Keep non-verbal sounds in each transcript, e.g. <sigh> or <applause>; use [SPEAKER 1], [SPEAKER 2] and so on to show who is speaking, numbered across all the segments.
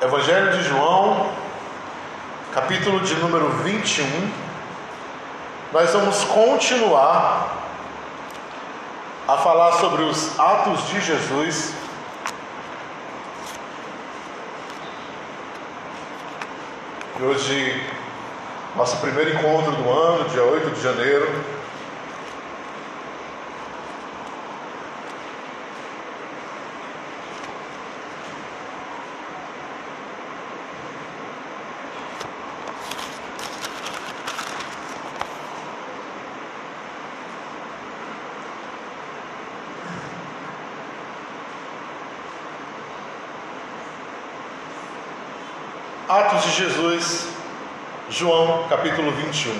[SPEAKER 1] Evangelho de João, capítulo de número 21. Nós vamos continuar a falar sobre os atos de Jesus. E hoje, nosso primeiro encontro do ano, dia 8 de janeiro. Atos de Jesus, João capítulo 21.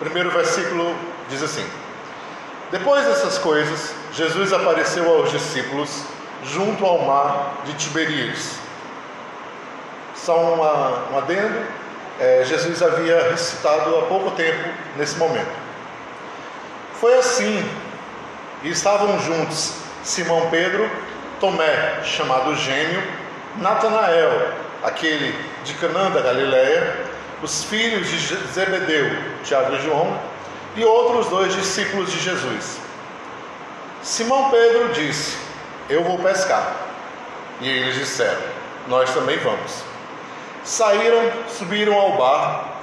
[SPEAKER 1] Primeiro versículo diz assim: Depois dessas coisas, Jesus apareceu aos discípulos junto ao mar de Tiberíades. Só uma, um adendo: é, Jesus havia ressuscitado há pouco tempo nesse momento. Foi assim e estavam juntos Simão Pedro, Tomé, chamado Gêmeo, Natanael, aquele de Canaã da Galiléia, os filhos de Zebedeu, Tiago e João, e outros dois discípulos de Jesus. Simão Pedro disse: Eu vou pescar. E eles disseram: Nós também vamos. Saíram, subiram ao bar,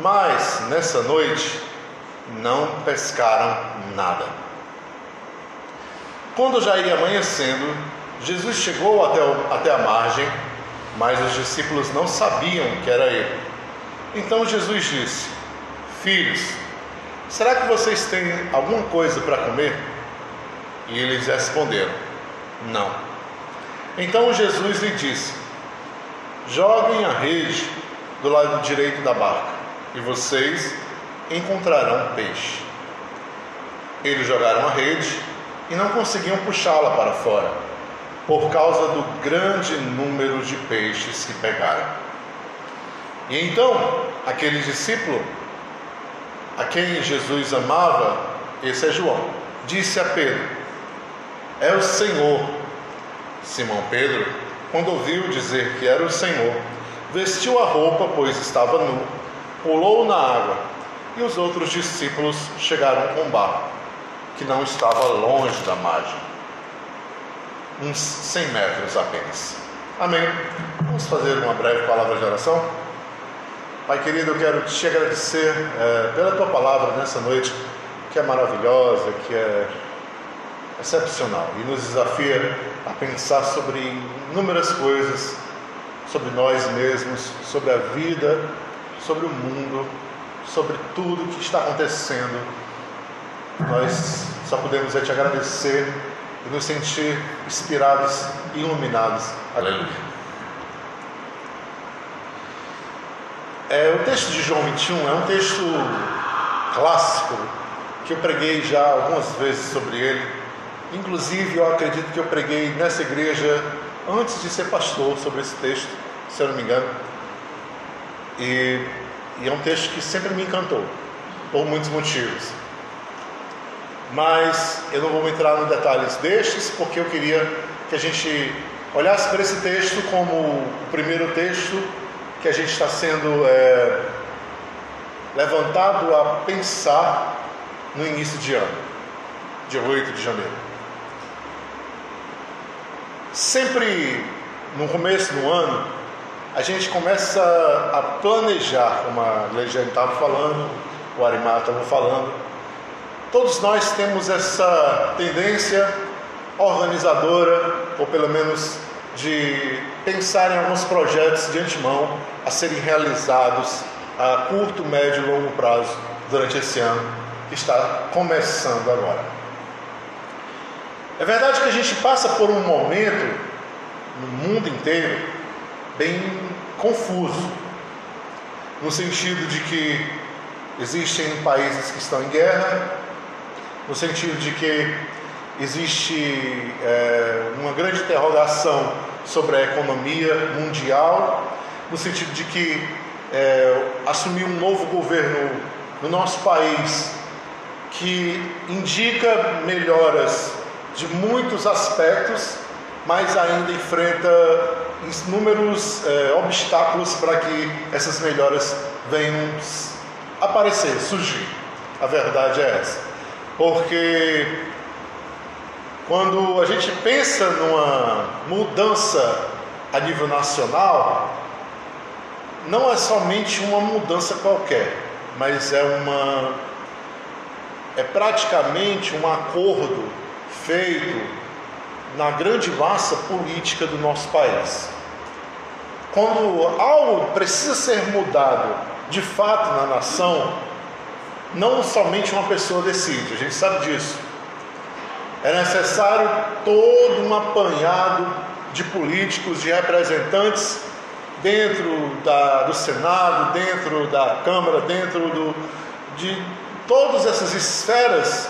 [SPEAKER 1] mas nessa noite não pescaram nada. Quando já ia amanhecendo, Jesus chegou até, o, até a margem, mas os discípulos não sabiam que era ele. Então Jesus disse: Filhos, será que vocês têm alguma coisa para comer? E eles responderam: Não. Então Jesus lhe disse: Joguem a rede do lado direito da barca, e vocês encontrarão peixe. Eles jogaram a rede e não conseguiam puxá-la para fora, por causa do grande número de peixes que pegaram. E então, aquele discípulo, a quem Jesus amava, esse é João, disse a Pedro: É o Senhor. Simão Pedro, quando ouviu dizer que era o Senhor, vestiu a roupa, pois estava nu, pulou na água, e os outros discípulos chegaram com barco que não estava longe da margem, uns 100 metros apenas. Amém. Vamos fazer uma breve palavra de oração. Pai querido, eu quero te agradecer é, pela tua palavra nessa noite, que é maravilhosa, que é excepcional e nos desafia a pensar sobre inúmeras coisas, sobre nós mesmos, sobre a vida, sobre o mundo, sobre tudo que está acontecendo nós só podemos te agradecer e nos sentir inspirados e iluminados. Aleluia. É, o texto de João 21 é um texto clássico que eu preguei já algumas vezes sobre ele. Inclusive, eu acredito que eu preguei nessa igreja antes de ser pastor sobre esse texto, se eu não me engano. E, e é um texto que sempre me encantou, por muitos motivos mas eu não vou entrar nos detalhes destes, porque eu queria que a gente olhasse para esse texto como o primeiro texto que a gente está sendo é, levantado a pensar no início de ano, dia 8 de janeiro. Sempre no começo do ano, a gente começa a planejar, como a Legiane estava falando, o Arimar estava falando, Todos nós temos essa tendência organizadora, ou pelo menos de pensar em alguns projetos de antemão a serem realizados a curto, médio e longo prazo durante esse ano que está começando agora. É verdade que a gente passa por um momento no mundo inteiro bem confuso, no sentido de que existem países que estão em guerra, no sentido de que existe é, uma grande interrogação sobre a economia mundial, no sentido de que é, assumir um novo governo no nosso país que indica melhoras de muitos aspectos, mas ainda enfrenta inúmeros é, obstáculos para que essas melhoras venham aparecer, surgir. A verdade é essa. Porque quando a gente pensa numa mudança a nível nacional, não é somente uma mudança qualquer, mas é uma é praticamente um acordo feito na grande massa política do nosso país. Quando algo precisa ser mudado de fato na nação, não somente uma pessoa decide, a gente sabe disso. É necessário todo um apanhado de políticos, de representantes dentro da, do Senado, dentro da Câmara, dentro do, de todas essas esferas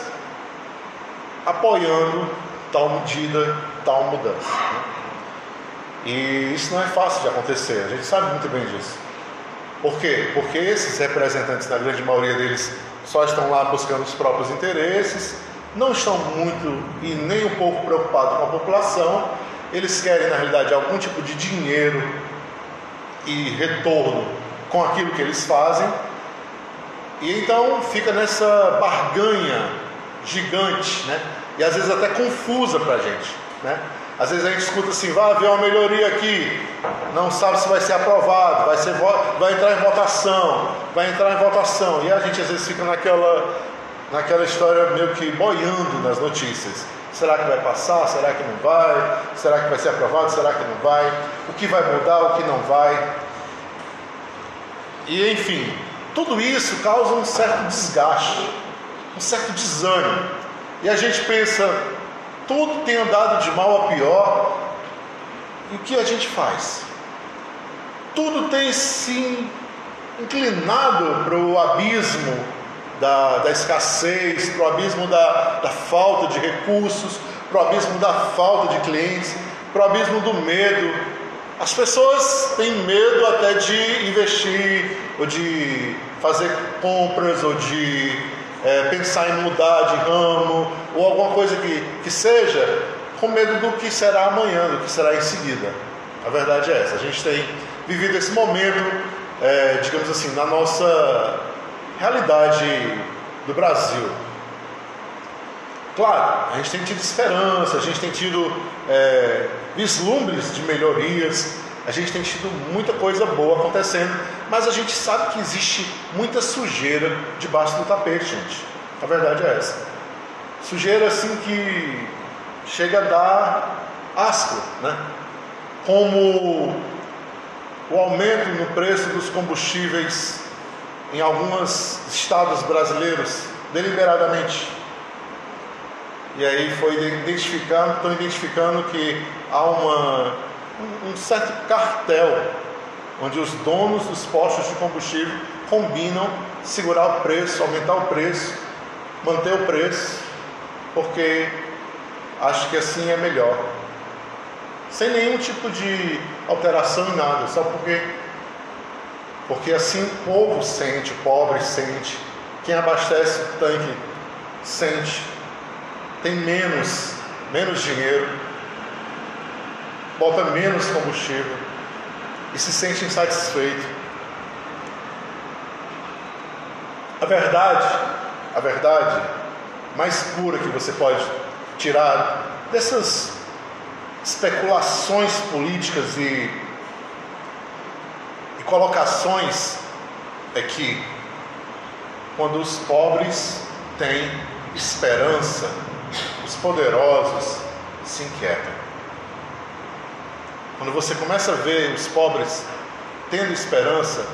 [SPEAKER 1] apoiando tal medida, tal mudança. Né? E isso não é fácil de acontecer, a gente sabe muito bem disso. Por quê? Porque esses representantes, na grande maioria deles, só estão lá buscando os próprios interesses, não estão muito e nem um pouco preocupados com a população, eles querem, na realidade, algum tipo de dinheiro e retorno com aquilo que eles fazem, e então fica nessa barganha gigante, né? E às vezes até confusa para a gente, né? Às vezes a gente escuta assim, vai haver uma melhoria aqui, não sabe se vai ser aprovado, vai, ser, vai entrar em votação, vai entrar em votação. E a gente às vezes fica naquela, naquela história meio que boiando nas notícias. Será que vai passar? Será que não vai? Será que vai ser aprovado? Será que não vai? O que vai mudar? O que não vai? E enfim, tudo isso causa um certo desgaste, um certo desânimo. E a gente pensa, tudo tem andado de mal a pior, e o que a gente faz? Tudo tem se inclinado para o abismo da, da escassez, para o abismo da, da falta de recursos, para o abismo da falta de clientes, para o abismo do medo. As pessoas têm medo até de investir, ou de fazer compras, ou de é, pensar em mudar de ramo ou alguma coisa que, que seja, com medo do que será amanhã, do que será em seguida. A verdade é essa. A gente tem vivido esse momento, é, digamos assim, na nossa realidade do Brasil. Claro, a gente tem tido esperança, a gente tem tido é, vislumbres de melhorias, a gente tem tido muita coisa boa acontecendo, mas a gente sabe que existe muita sujeira debaixo do tapete, gente. A verdade é essa. Sujeira assim que chega a dar asco, né? Como o aumento no preço dos combustíveis em alguns estados brasileiros, deliberadamente. E aí foi identificando, estão identificando que há uma um certo cartel, onde os donos dos postos de combustível combinam segurar o preço, aumentar o preço, manter o preço, porque acho que assim é melhor. Sem nenhum tipo de alteração em nada, só porque porque assim o povo sente, o pobre sente, quem abastece o tanque sente, tem menos, menos dinheiro, bota menos combustível e se sente insatisfeito. A verdade, a verdade mais pura que você pode tirar dessas especulações políticas e, e colocações é que quando os pobres têm esperança, os poderosos se inquietam. Quando você começa a ver os pobres tendo esperança,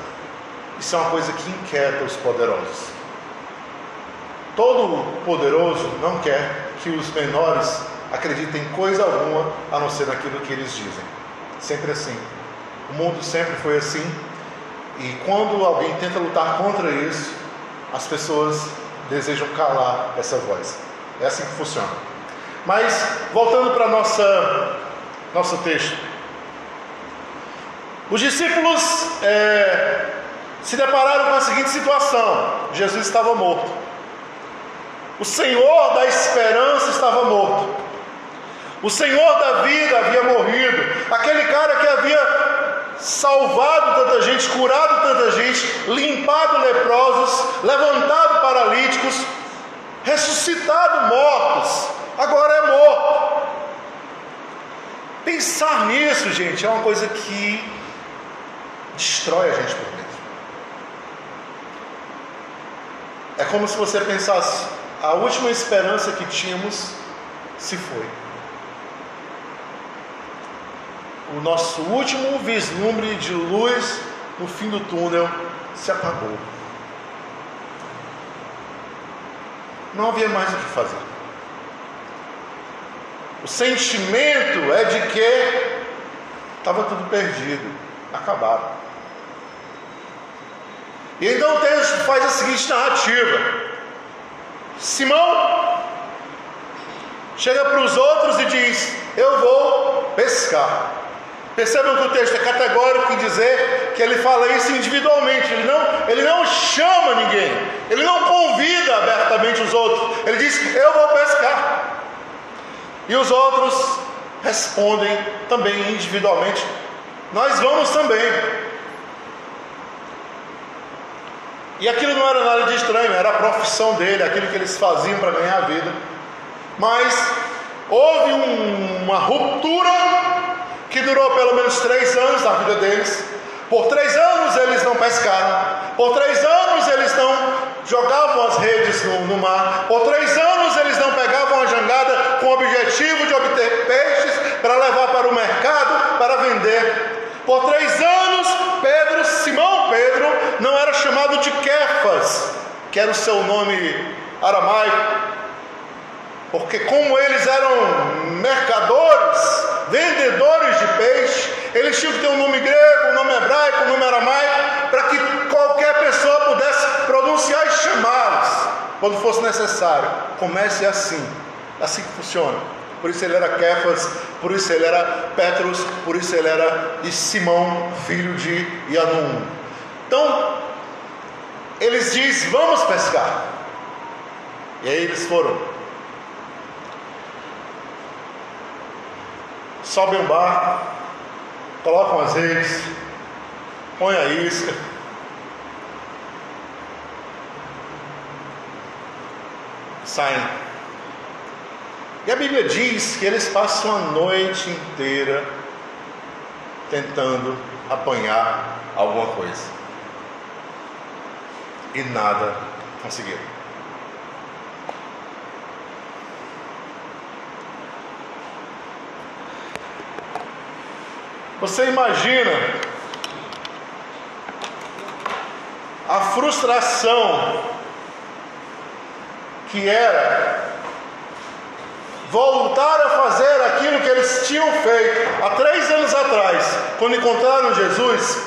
[SPEAKER 1] isso é uma coisa que inquieta os poderosos. Todo poderoso não quer que os menores acreditem em coisa alguma a não ser naquilo que eles dizem. Sempre assim. O mundo sempre foi assim. E quando alguém tenta lutar contra isso, as pessoas desejam calar essa voz. É assim que funciona. Mas voltando para nosso texto. Os discípulos é, se depararam com a seguinte situação: Jesus estava morto. O Senhor da esperança estava morto. O Senhor da vida havia morrido. Aquele cara que havia salvado tanta gente, curado tanta gente, limpado leprosos, levantado paralíticos, ressuscitado mortos, agora é morto. Pensar nisso, gente, é uma coisa que destrói a gente por dentro. É como se você pensasse: a última esperança que tínhamos se foi. O nosso último vislumbre de luz no fim do túnel se apagou. Não havia mais o que fazer. O sentimento é de que estava tudo perdido, acabado. E então o texto faz a seguinte narrativa: Simão chega para os outros e diz: Eu vou pescar. Percebam que o texto é categórico em dizer que ele fala isso individualmente, ele não, ele não chama ninguém, ele não convida abertamente os outros, ele diz: Eu vou pescar. E os outros respondem também individualmente: Nós vamos também. E aquilo não era nada de estranho, era a profissão dele, aquilo que eles faziam para ganhar a vida. Mas houve um, uma ruptura que durou pelo menos três anos na vida deles. Por três anos eles não pescaram. Por três anos eles não jogavam as redes no, no, mar. Por três anos eles não pegavam a jangada com o objetivo de obter peixes para levar para o mercado para vender. Por três anos, Pedro, Simão Pedro, não era chamado de Kefas, que era o seu nome aramaico, porque como eles eram mercadores, vendedores de peixe, eles tinham que ter um nome grego, um nome hebraico, um nome aramaico, para que qualquer pessoa pudesse pronunciar e chamá-los quando fosse necessário. Comece assim, assim que funciona. Por isso ele era Kefas, por isso ele era Petros, por isso ele era Simão, filho de Yanum. Então, eles dizem: Vamos pescar. E aí eles foram. Sobem um barco, colocam as redes, põem a isca. Saem. E a Bíblia diz que eles passam a noite inteira tentando apanhar alguma coisa. E nada conseguiram. Você imagina a frustração que era voltar a fazer aquilo que eles tinham feito há três anos atrás, quando encontraram Jesus,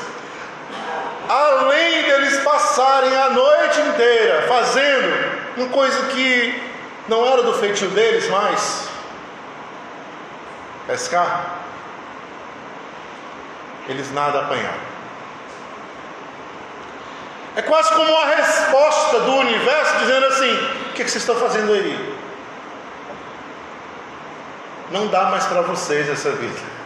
[SPEAKER 1] além deles passarem a noite inteira fazendo uma coisa que não era do feitio deles mais pescar eles nada apanharam. É quase como uma resposta do universo dizendo assim: o que, vocês estão fazendo aí? Não dá mais para vocês essa vida.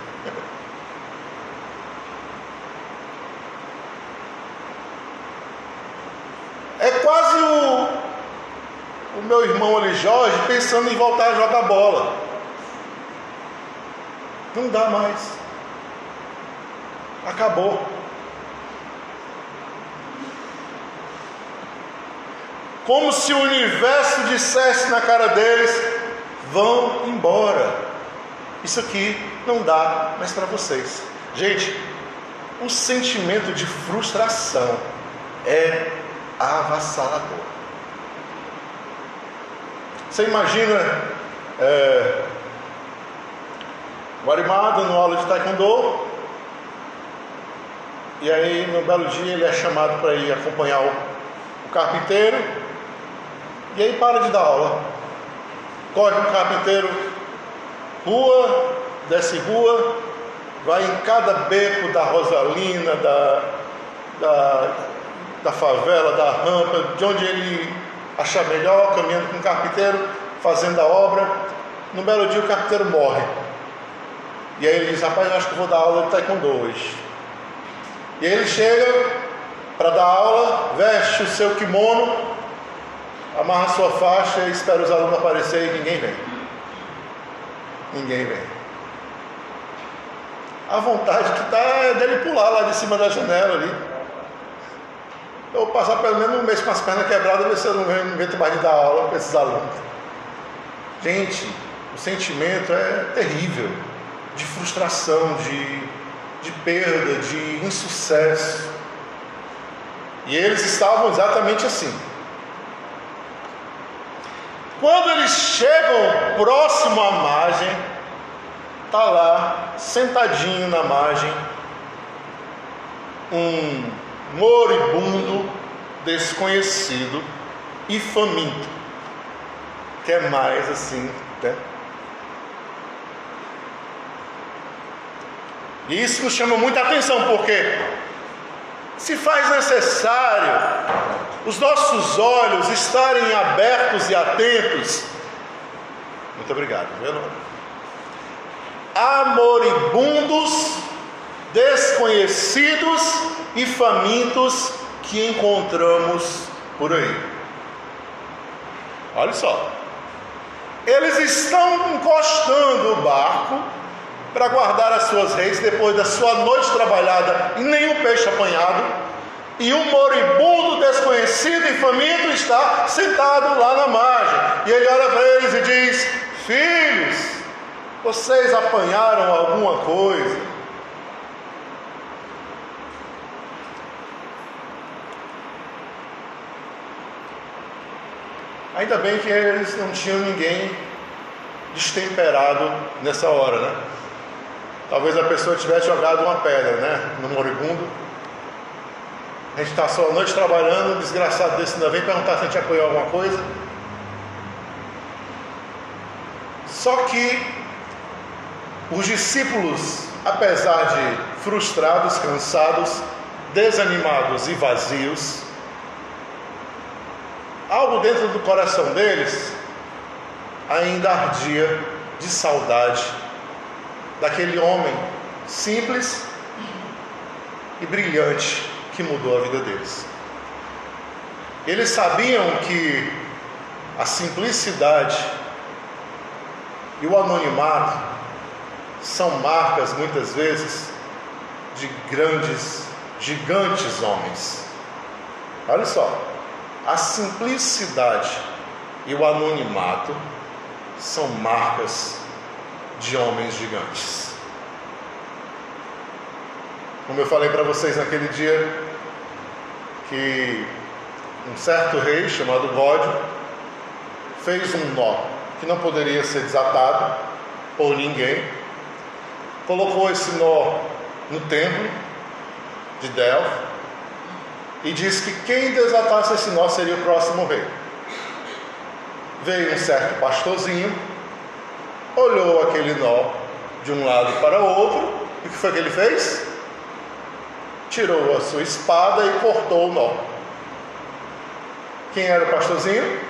[SPEAKER 1] É quase o, o meu irmão ali, Jorge, pensando em voltar a jogar bola. Não dá mais. Acabou. Como se o universo dissesse na cara deles: vão embora. Isso aqui não dá mais para vocês. Gente, o sentimento de frustração é avassalador. Você imagina é, o Arimado no aula de Taekwondo, e aí, no belo dia, ele é chamado para ir acompanhar o, o carpinteiro. E aí, para de dar aula. Corre o carpinteiro, rua, desce rua, vai em cada beco da Rosalina, da, da, da favela, da rampa, de onde ele achar melhor, caminhando com o carpinteiro, fazendo a obra. No belo dia o carpinteiro morre. E aí ele diz, rapaz, acho que vou dar aula de taekwondo hoje. E aí ele chega para dar aula, veste o seu kimono, amarra a sua faixa e espera os alunos aparecerem e ninguém vem. Ninguém vem. A vontade que está é dele pular lá de cima da janela ali. Eu vou passar pelo menos um mês com as pernas quebradas, ver se eu não invento mais de dar aula para esses alunos. Gente, o sentimento é terrível de frustração, de, de perda, de insucesso. E eles estavam exatamente assim. Quando eles chegam próximo à margem, está lá, sentadinho na margem, um moribundo, desconhecido e faminto. Quer é mais assim, né? E isso nos chama muita atenção, porque se faz necessário os nossos olhos estarem abertos e atentos. Muito obrigado, meu. Amoribundos, desconhecidos e famintos que encontramos por aí. Olha só. Eles estão encostando o barco para guardar as suas reis depois da sua noite trabalhada e nenhum peixe apanhado. E um moribundo desconhecido e faminto está sentado lá na margem. E ele olha para eles e diz: Filhos, vocês apanharam alguma coisa? Ainda bem que eles não tinham ninguém destemperado nessa hora, né? Talvez a pessoa tivesse jogado uma pedra, né? No moribundo. A gente está só a noite trabalhando, um desgraçado desse ainda vem perguntar se a gente apoiou alguma coisa. Só que os discípulos, apesar de frustrados, cansados, desanimados e vazios, algo dentro do coração deles ainda ardia de saudade daquele homem simples e brilhante que mudou a vida deles. Eles sabiam que a simplicidade e o anonimato são marcas muitas vezes de grandes, gigantes homens. Olha só, a simplicidade e o anonimato são marcas de homens gigantes. Como eu falei para vocês naquele dia, que um certo rei chamado Gódio fez um nó que não poderia ser desatado por ninguém, colocou esse nó no templo de Delphi e disse que quem desatasse esse nó seria o próximo rei. Veio um certo pastorzinho, olhou aquele nó de um lado para o outro, e o que foi que ele fez? Tirou a sua espada e cortou o nó. Quem era o pastorzinho?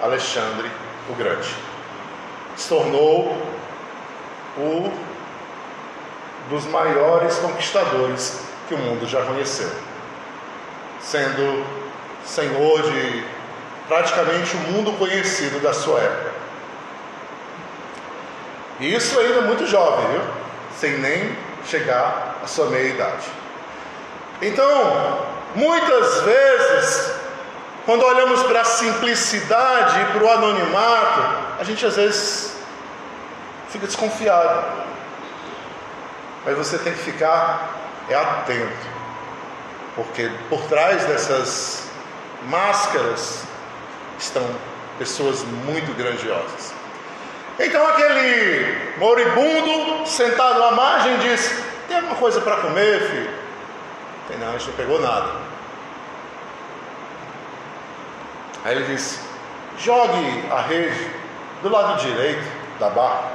[SPEAKER 1] Alexandre o Grande. Se tornou o dos maiores conquistadores que o mundo já conheceu, sendo senhor de praticamente o mundo conhecido da sua época. E isso ainda muito jovem, viu? Sem nem chegar à sua meia-idade. Então, muitas vezes, quando olhamos para a simplicidade e para o anonimato, a gente às vezes fica desconfiado. Mas você tem que ficar é atento, porque por trás dessas máscaras estão pessoas muito grandiosas. Então aquele moribundo sentado à margem disse: Tem alguma coisa para comer, filho? Tem não, a gente não pegou nada. Aí ele disse: Jogue a rede do lado direito da barra.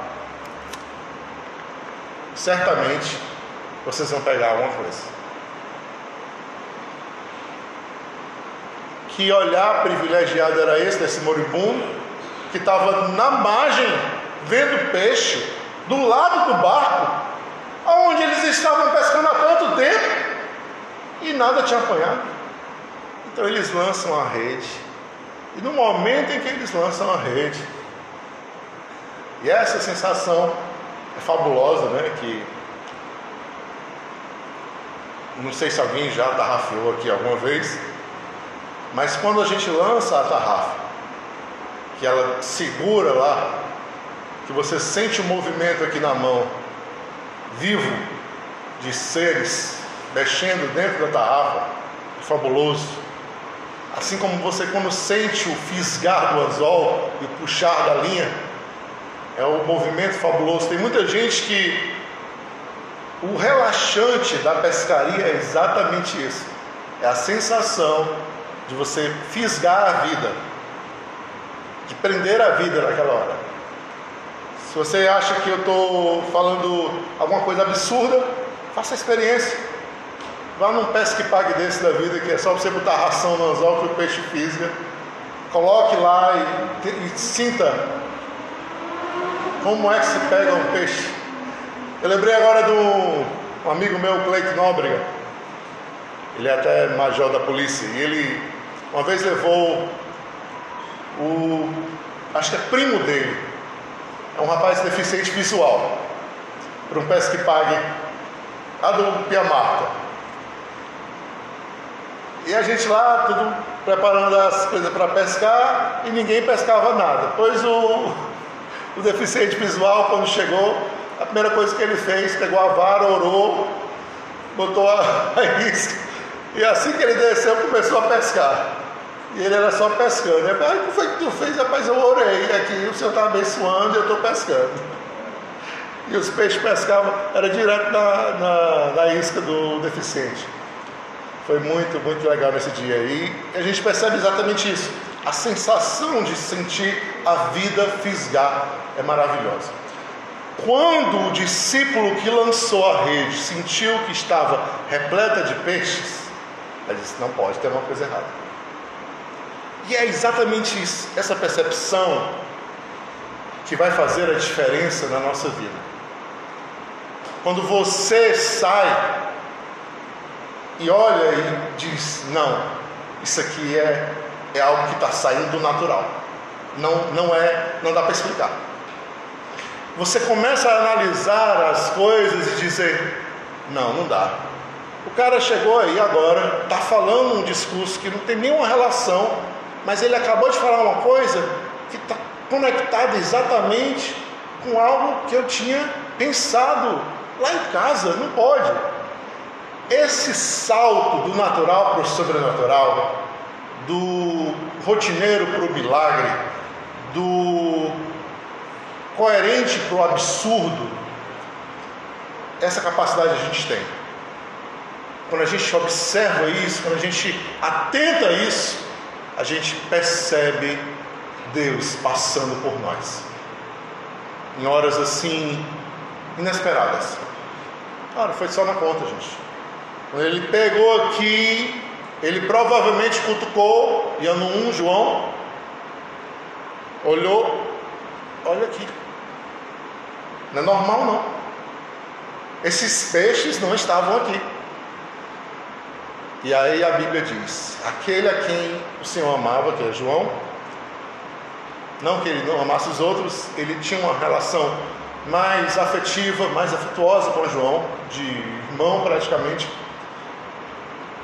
[SPEAKER 1] Certamente vocês vão pegar alguma coisa. que olhar privilegiado era esse desse moribundo, que estava na margem vendo peixe, do lado do barco, onde eles estavam pescando há tanto tempo e nada tinha apanhado. Então eles lançam a rede, e no momento em que eles lançam a rede, e essa sensação é fabulosa, né? Que não sei se alguém já tarrafiou aqui alguma vez, mas quando a gente lança a tarrafa, que ela segura lá, que você sente o movimento aqui na mão, vivo, de seres mexendo dentro da tarrafa, é fabuloso. Assim como você quando sente o fisgar do anzol e puxar da linha, é um movimento fabuloso. Tem muita gente que o relaxante da pescaria é exatamente isso. É a sensação de você fisgar a vida, de prender a vida naquela hora. Se você acha que eu estou falando alguma coisa absurda, faça a experiência. Vá num pesque pague desse da vida, que é só você botar ração no anzol que o peixe fisga. Coloque lá e, e sinta como é que se pega um peixe. Eu lembrei agora de um, amigo meu, Cleiton Nóbrega. Ele é até major da polícia. E ele uma vez levou o. Acho que é primo dele. É um rapaz deficiente visual. Para um pesque pague. A do Pia Marta. E a gente lá, tudo preparando as coisas para pescar e ninguém pescava nada. Pois o, <laughs> o deficiente visual, quando chegou, a primeira coisa que ele fez, pegou a vara, orou, botou a, <laughs> a isca, e assim que ele desceu, começou a pescar. E ele era só pescando. Aí, o que foi que tu fez? Rapaz, eu orei aqui, o Senhor está abençoando e eu estou pescando. E os peixes pescavam, era direto na, na, na isca do deficiente. Foi muito, muito legal nesse dia. E a gente percebe exatamente isso. A sensação de sentir a vida fisgar é maravilhosa. Quando o discípulo que lançou a rede sentiu que estava repleta de peixes, ele disse: Não pode ter uma coisa errada. E é exatamente isso, essa percepção que vai fazer a diferença na nossa vida. Quando você sai e olha e diz: Não, isso aqui é, é algo que está saindo do natural. Não, não é, não dá para explicar você começa a analisar as coisas e dizer: não, não dá. O cara chegou aí agora, está falando um discurso que não tem nenhuma relação, mas ele acabou de falar uma coisa que está conectada exatamente com algo que eu tinha pensado lá em casa. Não pode. Esse salto do natural para o sobrenatural, do rotineiro para o milagre, do coerente para o absurdo, essa capacidade a gente tem. Quando a gente observa isso, quando a gente atenta a isso, a gente percebe Deus passando por nós. Em horas assim inesperadas. Claro, foi só na conta, gente. Quando ele pegou aqui, ele provavelmente cutucou, ia no 1 João, olhou, olha aqui. Não é normal, não. Esses peixes não estavam aqui. E aí a Bíblia diz: aquele a quem o Senhor amava, que é João, não que ele não amasse os outros, ele tinha uma relação mais afetiva, mais afetuosa com João, de irmão praticamente,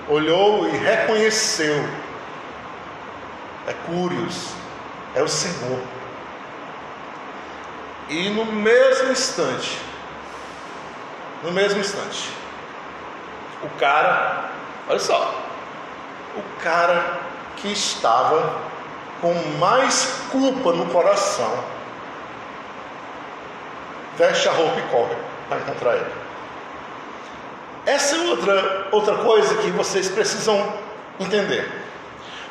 [SPEAKER 1] olhou e reconheceu: é Cúrios, é o Senhor. E no mesmo instante, no mesmo instante, o cara, olha só, o cara que estava com mais culpa no coração, veste a roupa e corre para encontrar ele. Essa é outra, outra coisa que vocês precisam entender.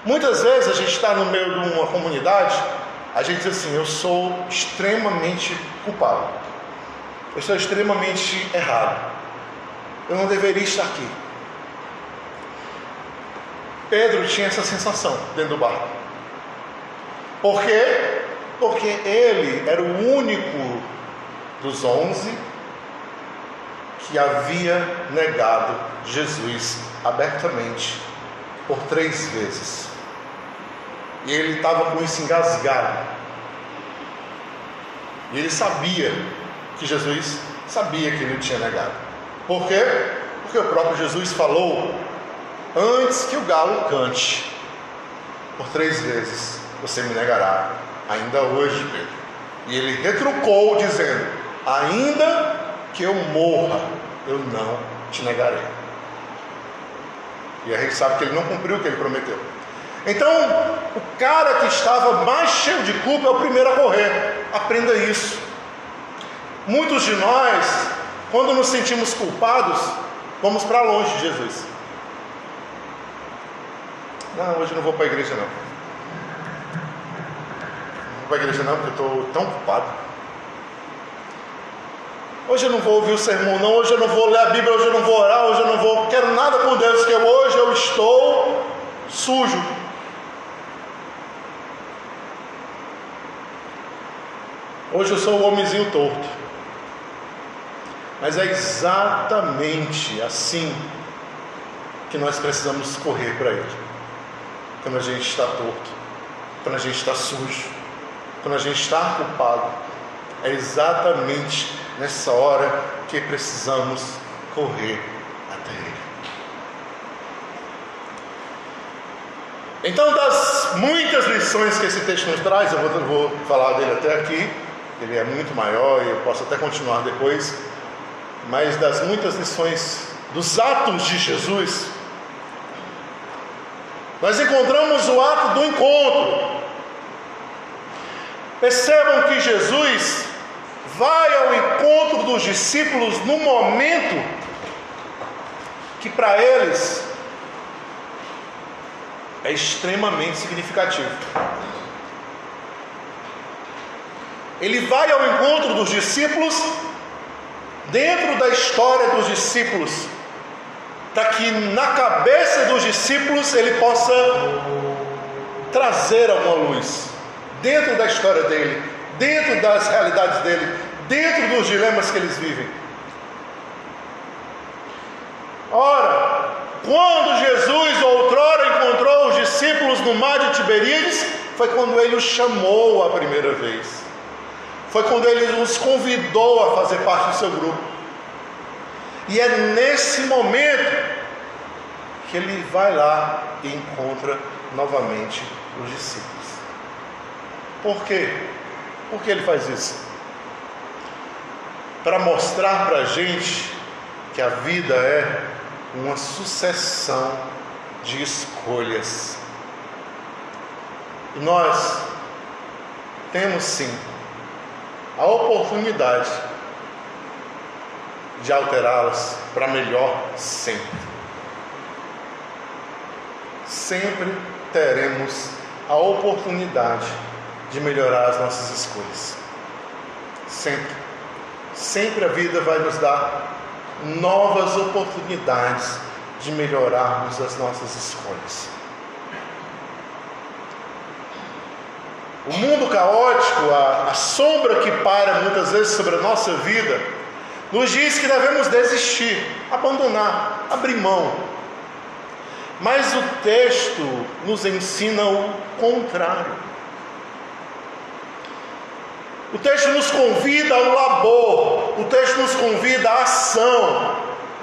[SPEAKER 1] Muitas vezes a gente está no meio de uma comunidade a gente diz assim: eu sou extremamente culpado, eu sou extremamente errado, eu não deveria estar aqui. Pedro tinha essa sensação dentro do barco. Por quê? Porque ele era o único dos onze que havia negado Jesus abertamente por três vezes. E ele estava com isso engasgado. E ele sabia que Jesus sabia que ele tinha negado. Por quê? Porque o próprio Jesus falou antes que o galo cante. Por três vezes você me negará, ainda hoje, Pedro. E ele retrucou, dizendo: Ainda que eu morra, eu não te negarei. E a gente sabe que ele não cumpriu o que ele prometeu. Então, o cara que estava mais cheio de culpa é o primeiro a correr. Aprenda isso. Muitos de nós, quando nos sentimos culpados, vamos para longe de Jesus. Não, hoje não vou para a igreja não. Não vou para a igreja não, porque eu estou tão culpado. Hoje eu não vou ouvir o sermão, não. Hoje eu não vou ler a Bíblia, hoje eu não vou orar, hoje eu não vou. Quero nada com Deus, porque hoje eu estou sujo. Hoje eu sou o homenzinho torto. Mas é exatamente assim que nós precisamos correr para Ele. Quando a gente está torto, quando a gente está sujo, quando a gente está culpado. É exatamente nessa hora que precisamos correr até Ele. Então, das muitas lições que esse texto nos traz, eu vou, vou falar dele até aqui, ele é muito maior e eu posso até continuar depois, mas das muitas lições dos atos de Jesus, nós encontramos o ato do encontro. Percebam que Jesus vai ao encontro dos discípulos no momento que para eles é extremamente significativo. Ele vai ao encontro dos discípulos dentro da história dos discípulos, para que na cabeça dos discípulos ele possa trazer alguma luz dentro da história dele, dentro das realidades dele, dentro dos dilemas que eles vivem. Ora, quando Jesus outrora encontrou os discípulos no mar de Tiberíades, foi quando ele os chamou a primeira vez. Foi quando ele os convidou a fazer parte do seu grupo. E é nesse momento que ele vai lá e encontra novamente os discípulos. Por quê? Por que ele faz isso? Para mostrar para a gente que a vida é uma sucessão de escolhas. E nós temos sim a oportunidade de alterá-las para melhor sempre. Sempre teremos a oportunidade de melhorar as nossas escolhas. Sempre. Sempre a vida vai nos dar novas oportunidades de melhorarmos as nossas escolhas. O mundo caótico, a, a sombra que para muitas vezes sobre a nossa vida, nos diz que devemos desistir, abandonar, abrir mão. Mas o texto nos ensina o contrário. O texto nos convida ao labor, o texto nos convida à ação.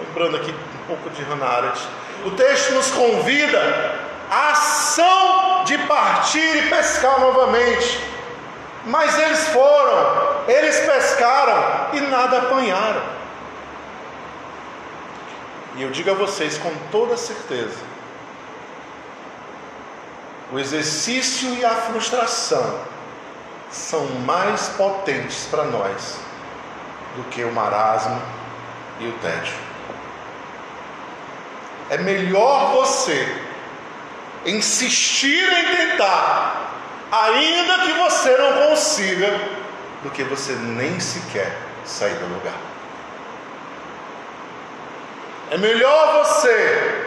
[SPEAKER 1] Lembrando aqui um pouco de Hannah Arendt. O texto nos convida a ação de partir e pescar novamente. Mas eles foram, eles pescaram e nada apanharam. E eu digo a vocês com toda certeza: o exercício e a frustração são mais potentes para nós do que o marasmo e o tédio. É melhor você insistir em tentar, ainda que você não consiga, do que você nem sequer sair do lugar. É melhor você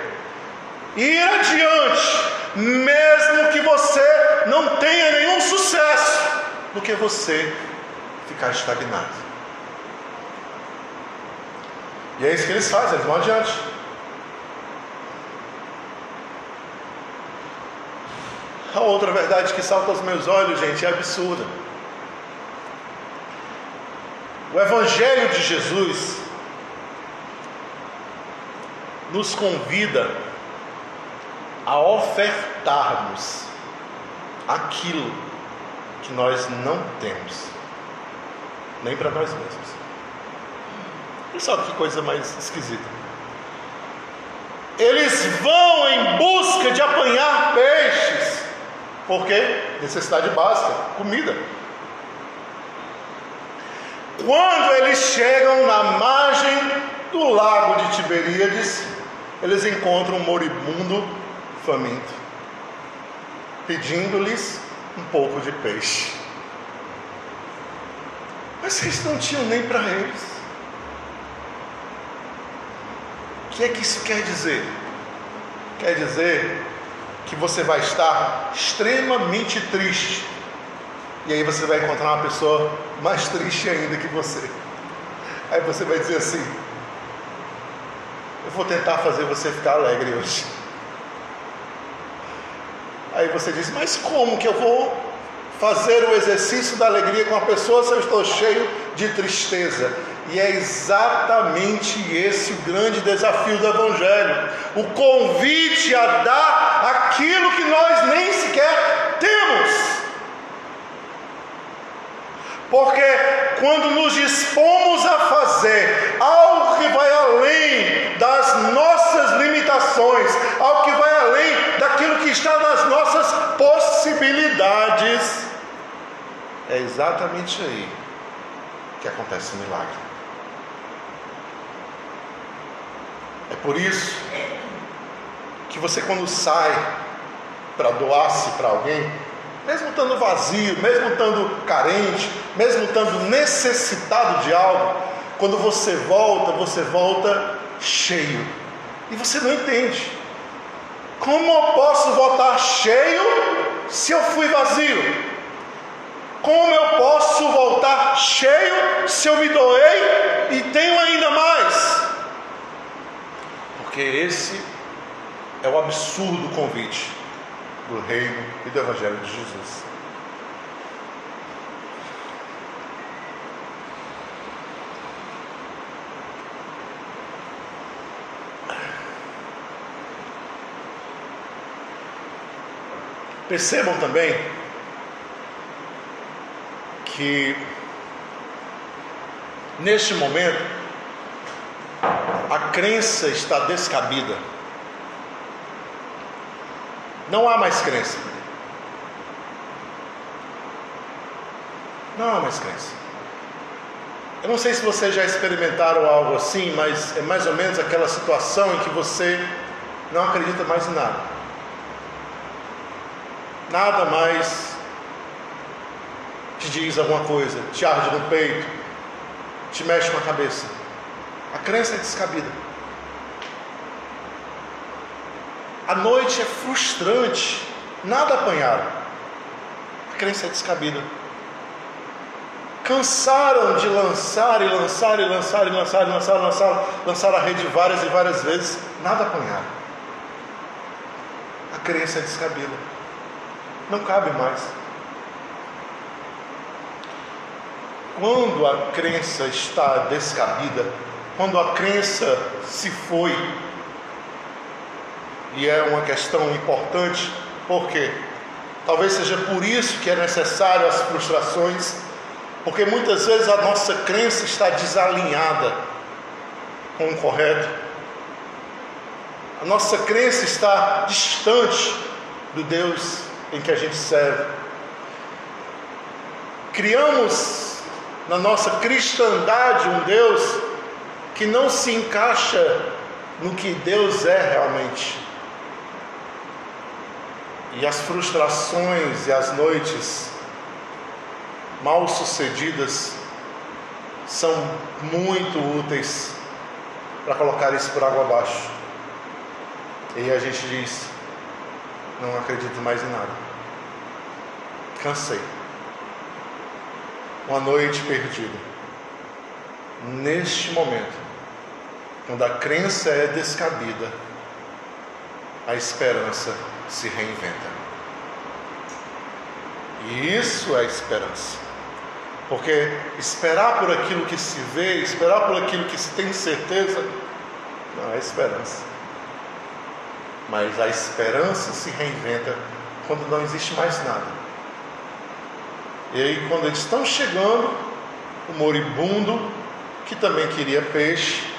[SPEAKER 1] ir adiante, mesmo que você não tenha nenhum sucesso, do que você ficar estagnado. E é isso que eles fazem, eles vão adiante. A outra verdade que salta aos meus olhos, gente, é absurda. O Evangelho de Jesus nos convida a ofertarmos aquilo que nós não temos, nem para nós mesmos. Olha só que coisa mais esquisita. Eles vão em busca de apanhar peixes, porque necessidade básica, comida. Quando eles chegam na margem do lago de Tiberíades, eles encontram um moribundo faminto, pedindo-lhes um pouco de peixe. Mas eles não tinham nem para eles. O que é que isso quer dizer? Quer dizer que você vai estar extremamente triste. E aí você vai encontrar uma pessoa mais triste ainda que você. Aí você vai dizer assim: Eu vou tentar fazer você ficar alegre hoje. Aí você diz: Mas como que eu vou fazer o exercício da alegria com a pessoa se eu estou cheio de tristeza? E é exatamente esse o grande desafio do Evangelho: o convite a dar aquilo que nós nem sequer temos. Porque quando nos dispomos a fazer algo que vai além das nossas limitações, algo que vai além daquilo que está nas nossas possibilidades, é exatamente aí que acontece o milagre. É por isso que você, quando sai para doar-se para alguém, mesmo estando vazio, mesmo estando carente, mesmo estando necessitado de algo, quando você volta, você volta cheio. E você não entende. Como eu posso voltar cheio se eu fui vazio? Como eu posso voltar cheio se eu me doei e tenho ainda mais? Porque esse é o absurdo convite do reino e do evangelho de Jesus. Percebam também que neste momento a crença está descabida. Não há mais crença. Não há mais crença. Eu não sei se vocês já experimentaram algo assim, mas é mais ou menos aquela situação em que você não acredita mais em nada. Nada mais te diz alguma coisa, te arde no peito, te mexe com a cabeça. A crença é descabida. A noite é frustrante, nada apanharam. A crença é descabida. Cansaram de lançar e lançar e lançar e lançar e lançar, lançar, lançar a rede várias e várias vezes, nada apanharam. A crença é descabida. Não cabe mais. Quando a crença está descabida, quando a crença se foi, e é uma questão importante, porque talvez seja por isso que é necessário as frustrações, porque muitas vezes a nossa crença está desalinhada com o correto, a nossa crença está distante do Deus em que a gente serve. Criamos na nossa cristandade um Deus que não se encaixa no que Deus é realmente. E as frustrações e as noites mal sucedidas são muito úteis para colocar isso por água abaixo. E a gente diz: não acredito mais em nada. Cansei. Uma noite perdida. Neste momento, quando a crença é descabida, a esperança se reinventa. E isso é esperança. Porque esperar por aquilo que se vê, esperar por aquilo que se tem certeza, não é esperança. Mas a esperança se reinventa quando não existe mais nada. E aí, quando eles estão chegando, o moribundo, que também queria peixe,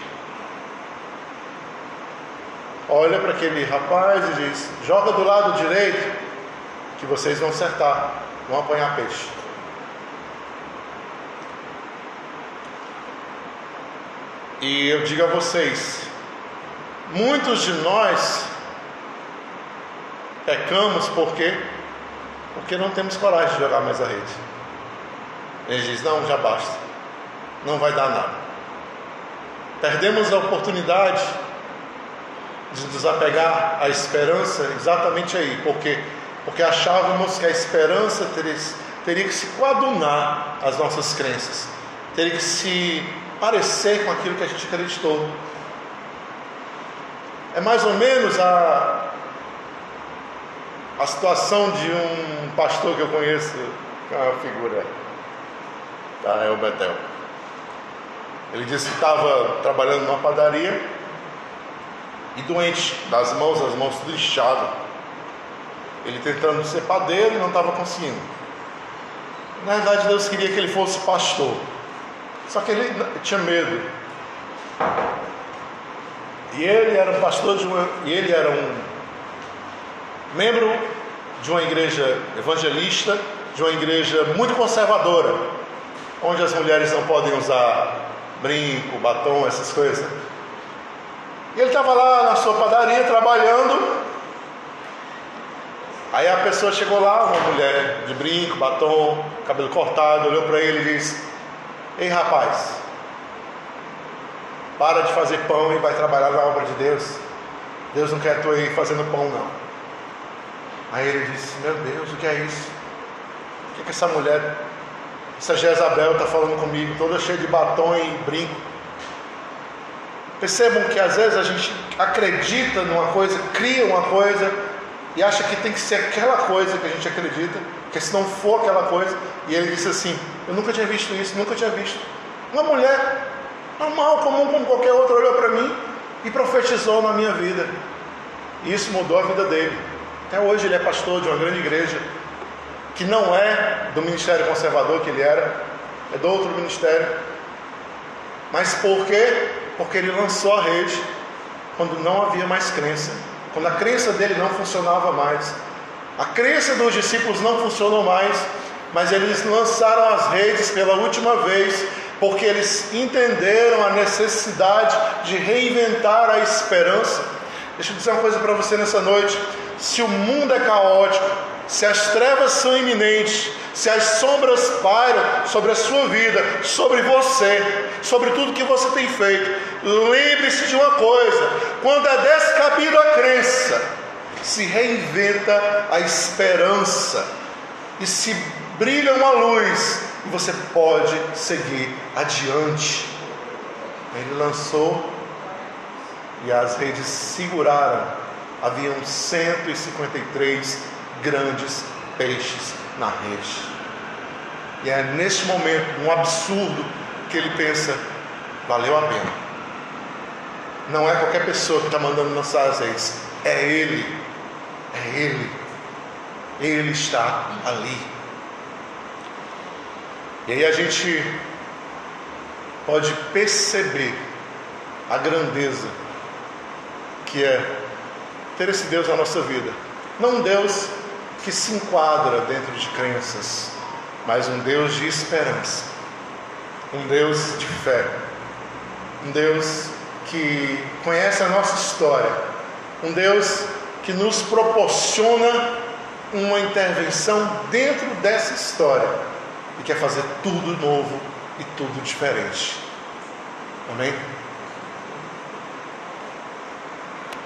[SPEAKER 1] olha para aquele rapaz e diz: Joga do lado direito, que vocês vão acertar, vão apanhar peixe. E eu digo a vocês: muitos de nós pecamos porque porque não temos coragem de jogar mais a rede. Ele diz: não, já basta, não vai dar nada. Perdemos a oportunidade de nos apegar à esperança exatamente aí, porque porque achávamos que a esperança teria, teria que se coadunar às nossas crenças, teria que se parecer com aquilo que a gente acreditou. É mais ou menos a, a situação de um pastor que eu conheço, que é uma figura, tá? É o Betel. Ele disse que estava trabalhando numa padaria e doente, das mãos, as mãos tudo inchado. Ele tentando ser padeiro e não estava conseguindo. Na verdade, Deus queria que ele fosse pastor. Só que ele tinha medo. E ele era um pastor de uma, e ele era um membro de uma igreja evangelista, de uma igreja muito conservadora, onde as mulheres não podem usar brinco, batom, essas coisas. E ele estava lá na sua padaria trabalhando. Aí a pessoa chegou lá, uma mulher de brinco, batom, cabelo cortado, olhou para ele e disse: Ei rapaz, para de fazer pão e vai trabalhar na obra de Deus. Deus não quer tu aí fazendo pão, não. Aí ele disse: Meu Deus, o que é isso? O que, é que essa mulher, essa Jezabel está falando comigo, toda cheia de batom e brinco? Percebam que às vezes a gente acredita numa coisa, cria uma coisa e acha que tem que ser aquela coisa que a gente acredita, que se não for aquela coisa, e ele disse assim: Eu nunca tinha visto isso, nunca tinha visto. Uma mulher normal, comum como qualquer outra, olhou para mim e profetizou na minha vida. E isso mudou a vida dele. Até hoje ele é pastor de uma grande igreja, que não é do ministério conservador que ele era, é do outro ministério. Mas por quê? Porque ele lançou a rede quando não havia mais crença, quando a crença dele não funcionava mais. A crença dos discípulos não funcionou mais, mas eles lançaram as redes pela última vez, porque eles entenderam a necessidade de reinventar a esperança. Deixa eu dizer uma coisa para você nessa noite: se o mundo é caótico, se as trevas são iminentes, se as sombras pairam sobre a sua vida, sobre você, sobre tudo que você tem feito, lembre-se de uma coisa: quando é descabido a crença, se reinventa a esperança e se brilha uma luz e você pode seguir adiante. Ele lançou e as redes seguraram. Haviam 153 grandes peixes na rede. E é neste momento, um absurdo, que ele pensa: valeu a pena. Não é qualquer pessoa que está mandando redes, é ele. É ele. Ele está ali. E aí a gente pode perceber a grandeza que é ter esse Deus na nossa vida. Não um Deus que se enquadra dentro de crenças, mas um Deus de esperança, um Deus de fé, um Deus que conhece a nossa história, um Deus que nos proporciona uma intervenção dentro dessa história e quer fazer tudo novo e tudo diferente. Amém?